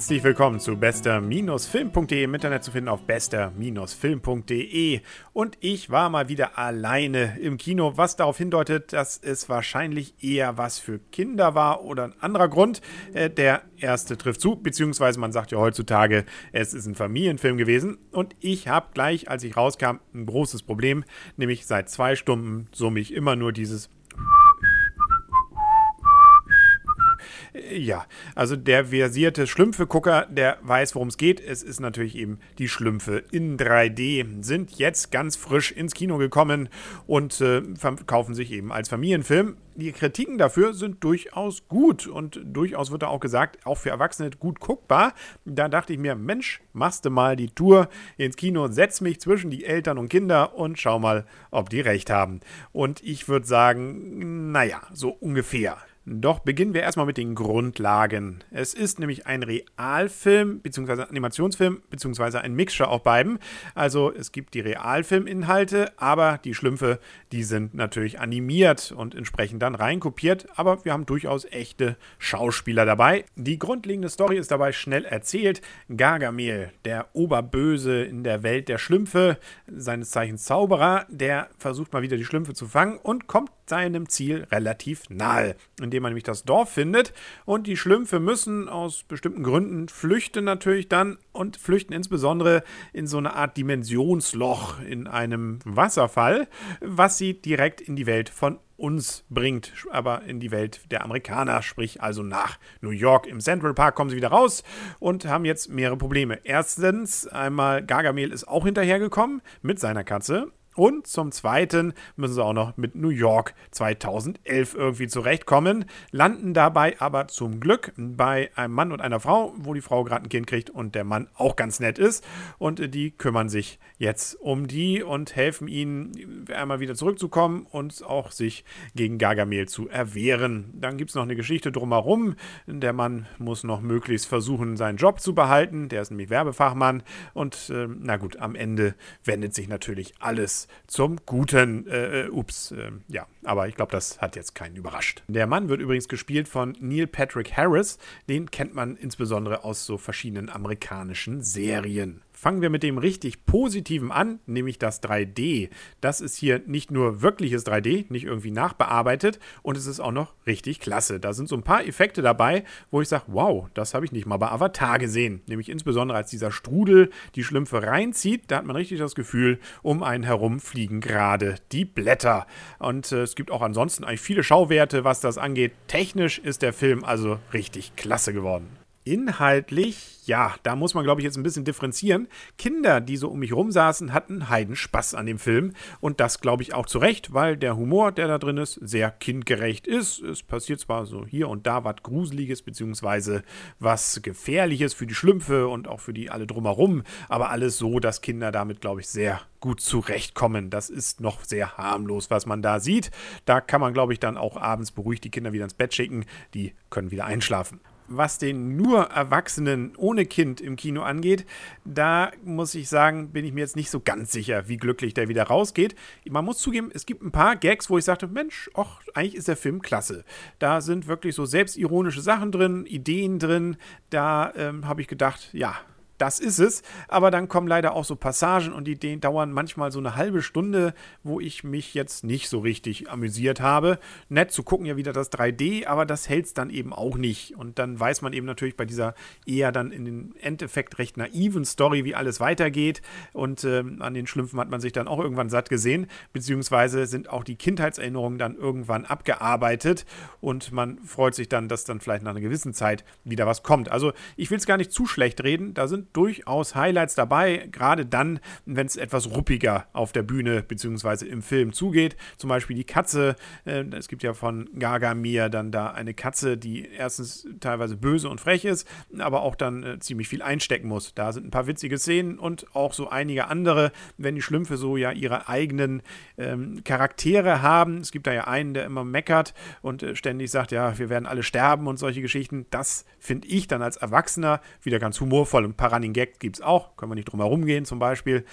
Herzlich willkommen zu bester-film.de im Internet zu finden auf bester-film.de und ich war mal wieder alleine im Kino, was darauf hindeutet, dass es wahrscheinlich eher was für Kinder war oder ein anderer Grund. Äh, der erste trifft zu, beziehungsweise man sagt ja heutzutage, es ist ein Familienfilm gewesen und ich habe gleich, als ich rauskam, ein großes Problem, nämlich seit zwei Stunden summe ich immer nur dieses Ja, also der versierte Schlümpfe-Gucker, der weiß, worum es geht. Es ist natürlich eben die Schlümpfe in 3D, sind jetzt ganz frisch ins Kino gekommen und äh, verkaufen sich eben als Familienfilm. Die Kritiken dafür sind durchaus gut und durchaus wird da auch gesagt, auch für Erwachsene gut guckbar. Da dachte ich mir, Mensch, machst du mal die Tour ins Kino, setz mich zwischen die Eltern und Kinder und schau mal, ob die recht haben. Und ich würde sagen, naja, so ungefähr. Doch beginnen wir erstmal mit den Grundlagen. Es ist nämlich ein Realfilm bzw. Animationsfilm bzw. ein Mixture auf beiden. Also es gibt die Realfilminhalte, aber die Schlümpfe, die sind natürlich animiert und entsprechend dann reinkopiert. Aber wir haben durchaus echte Schauspieler dabei. Die grundlegende Story ist dabei schnell erzählt. Gargamel, der Oberböse in der Welt der Schlümpfe, seines Zeichens Zauberer, der versucht mal wieder die Schlümpfe zu fangen und kommt seinem Ziel relativ nahe, indem man nämlich das Dorf findet. Und die Schlümpfe müssen aus bestimmten Gründen flüchten natürlich dann und flüchten insbesondere in so eine Art Dimensionsloch in einem Wasserfall, was sie direkt in die Welt von uns bringt, aber in die Welt der Amerikaner, sprich also nach New York. Im Central Park kommen sie wieder raus und haben jetzt mehrere Probleme. Erstens, einmal Gargamel ist auch hinterhergekommen mit seiner Katze und zum Zweiten müssen sie auch noch mit New York 2011 irgendwie zurechtkommen, landen dabei aber zum Glück bei einem Mann und einer Frau, wo die Frau gerade ein Kind kriegt und der Mann auch ganz nett ist. Und die kümmern sich jetzt um die und helfen ihnen einmal wieder zurückzukommen und auch sich gegen Gargamel zu erwehren. Dann gibt es noch eine Geschichte drumherum. Der Mann muss noch möglichst versuchen, seinen Job zu behalten. Der ist nämlich Werbefachmann. Und äh, na gut, am Ende wendet sich natürlich alles zum Guten. Äh, äh, ups, äh, ja, aber ich glaube, das hat jetzt keinen überrascht. Der Mann wird übrigens gespielt von Neil Patrick Harris. Den kennt man insbesondere aus so verschiedenen amerikanischen Serien. Fangen wir mit dem richtig Positiven an, nämlich das 3D. Das ist hier nicht nur wirkliches 3D, nicht irgendwie nachbearbeitet und es ist auch noch richtig klasse. Da sind so ein paar Effekte dabei, wo ich sage, wow, das habe ich nicht mal bei Avatar gesehen. Nämlich insbesondere als dieser Strudel die Schlümpfe reinzieht, da hat man richtig das Gefühl, um einen herum fliegen gerade die Blätter. Und äh, es gibt auch ansonsten eigentlich viele Schauwerte, was das angeht. Technisch ist der Film also richtig klasse geworden. Inhaltlich, ja, da muss man, glaube ich, jetzt ein bisschen differenzieren. Kinder, die so um mich rum saßen, hatten Heidenspaß an dem Film. Und das, glaube ich, auch zu Recht, weil der Humor, der da drin ist, sehr kindgerecht ist. Es passiert zwar so hier und da was Gruseliges, beziehungsweise was Gefährliches für die Schlümpfe und auch für die alle drumherum, aber alles so, dass Kinder damit, glaube ich, sehr gut zurechtkommen. Das ist noch sehr harmlos, was man da sieht. Da kann man, glaube ich, dann auch abends beruhigt die Kinder wieder ins Bett schicken. Die können wieder einschlafen was den nur Erwachsenen ohne Kind im Kino angeht, da muss ich sagen, bin ich mir jetzt nicht so ganz sicher, wie glücklich der wieder rausgeht. Man muss zugeben, es gibt ein paar Gags, wo ich sagte, Mensch, ach, eigentlich ist der Film klasse. Da sind wirklich so selbstironische Sachen drin, Ideen drin. Da ähm, habe ich gedacht, ja, das ist es. Aber dann kommen leider auch so Passagen und die dauern manchmal so eine halbe Stunde, wo ich mich jetzt nicht so richtig amüsiert habe. Nett zu gucken ja wieder das 3D, aber das hält es dann eben auch nicht. Und dann weiß man eben natürlich bei dieser eher dann in den Endeffekt recht naiven Story, wie alles weitergeht. Und äh, an den Schlümpfen hat man sich dann auch irgendwann satt gesehen, beziehungsweise sind auch die Kindheitserinnerungen dann irgendwann abgearbeitet und man freut sich dann, dass dann vielleicht nach einer gewissen Zeit wieder was kommt. Also ich will es gar nicht zu schlecht reden, da sind durchaus Highlights dabei, gerade dann, wenn es etwas ruppiger auf der Bühne bzw. im Film zugeht. Zum Beispiel die Katze. Äh, es gibt ja von Gargamir dann da eine Katze, die erstens teilweise böse und frech ist, aber auch dann äh, ziemlich viel einstecken muss. Da sind ein paar witzige Szenen und auch so einige andere, wenn die Schlümpfe so ja ihre eigenen ähm, Charaktere haben. Es gibt da ja einen, der immer meckert und äh, ständig sagt, ja, wir werden alle sterben und solche Geschichten. Das finde ich dann als Erwachsener wieder ganz humorvoll und parallel Running Gag gibt es auch, können wir nicht drum herum gehen zum Beispiel.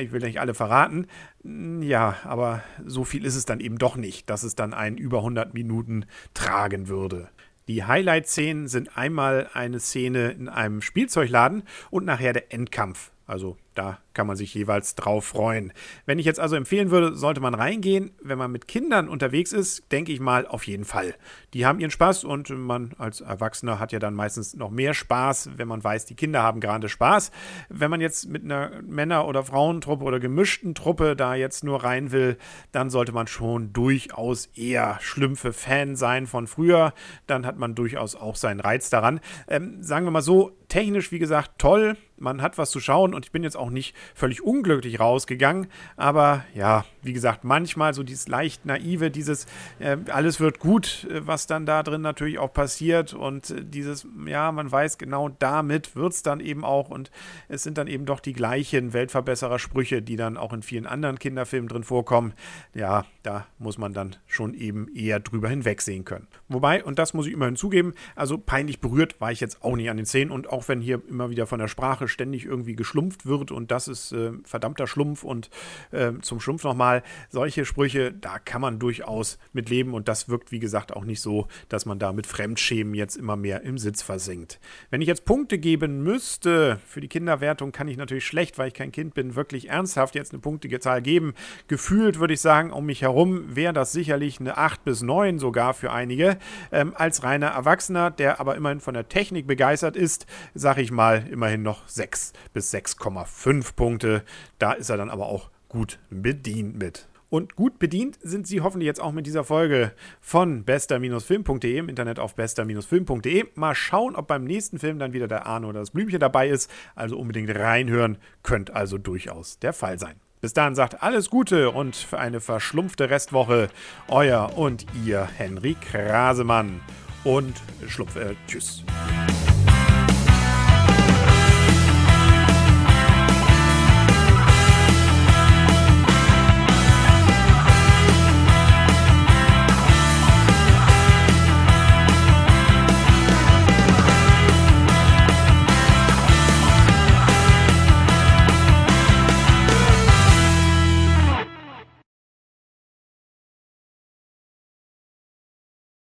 Ich will nicht alle verraten. Ja, aber so viel ist es dann eben doch nicht, dass es dann einen über 100 Minuten tragen würde. Die Highlight-Szenen sind einmal eine Szene in einem Spielzeugladen und nachher der Endkampf. Also da kann man sich jeweils drauf freuen. Wenn ich jetzt also empfehlen würde, sollte man reingehen. Wenn man mit Kindern unterwegs ist, denke ich mal auf jeden Fall. Die haben ihren Spaß und man als Erwachsener hat ja dann meistens noch mehr Spaß, wenn man weiß, die Kinder haben gerade Spaß. Wenn man jetzt mit einer Männer- oder Frauentruppe oder gemischten Truppe da jetzt nur rein will, dann sollte man schon durchaus eher schlümpfe Fan sein von früher. Dann hat man durchaus auch seinen Reiz daran. Ähm, sagen wir mal so, technisch wie gesagt toll. Man hat was zu schauen und ich bin jetzt auch nicht völlig unglücklich rausgegangen. Aber ja, wie gesagt, manchmal so dieses leicht naive, dieses äh, alles wird gut, äh, was dann da drin natürlich auch passiert. Und äh, dieses, ja, man weiß genau, damit wird es dann eben auch. Und es sind dann eben doch die gleichen Weltverbesserer-Sprüche, die dann auch in vielen anderen Kinderfilmen drin vorkommen. Ja, da muss man dann schon eben eher drüber hinwegsehen können. Wobei, und das muss ich immerhin zugeben, also peinlich berührt war ich jetzt auch nicht an den Szenen. Und auch wenn hier immer wieder von der Sprache ständig irgendwie geschlumpft wird und das ist äh, verdammter Schlumpf und äh, zum Schlumpf nochmal, solche Sprüche, da kann man durchaus mit leben und das wirkt, wie gesagt, auch nicht so, dass man da mit Fremdschämen jetzt immer mehr im Sitz versinkt. Wenn ich jetzt Punkte geben müsste, für die Kinderwertung kann ich natürlich schlecht, weil ich kein Kind bin, wirklich ernsthaft jetzt eine punktige Zahl geben. Gefühlt würde ich sagen, um mich herum wäre das sicherlich eine 8 bis 9 sogar für einige. Ähm, als reiner Erwachsener, der aber immerhin von der Technik begeistert ist, sage ich mal immerhin noch 6 bis 6,5 Punkte. Da ist er dann aber auch gut bedient mit. Und gut bedient sind Sie hoffentlich jetzt auch mit dieser Folge von bester-film.de im Internet auf bester-film.de. Mal schauen, ob beim nächsten Film dann wieder der Arne oder das Blümchen dabei ist. Also unbedingt reinhören, könnte also durchaus der Fall sein. Bis dahin sagt alles Gute und für eine verschlumpfte Restwoche euer und ihr Henry Krasemann. Und Schlupf, äh, tschüss.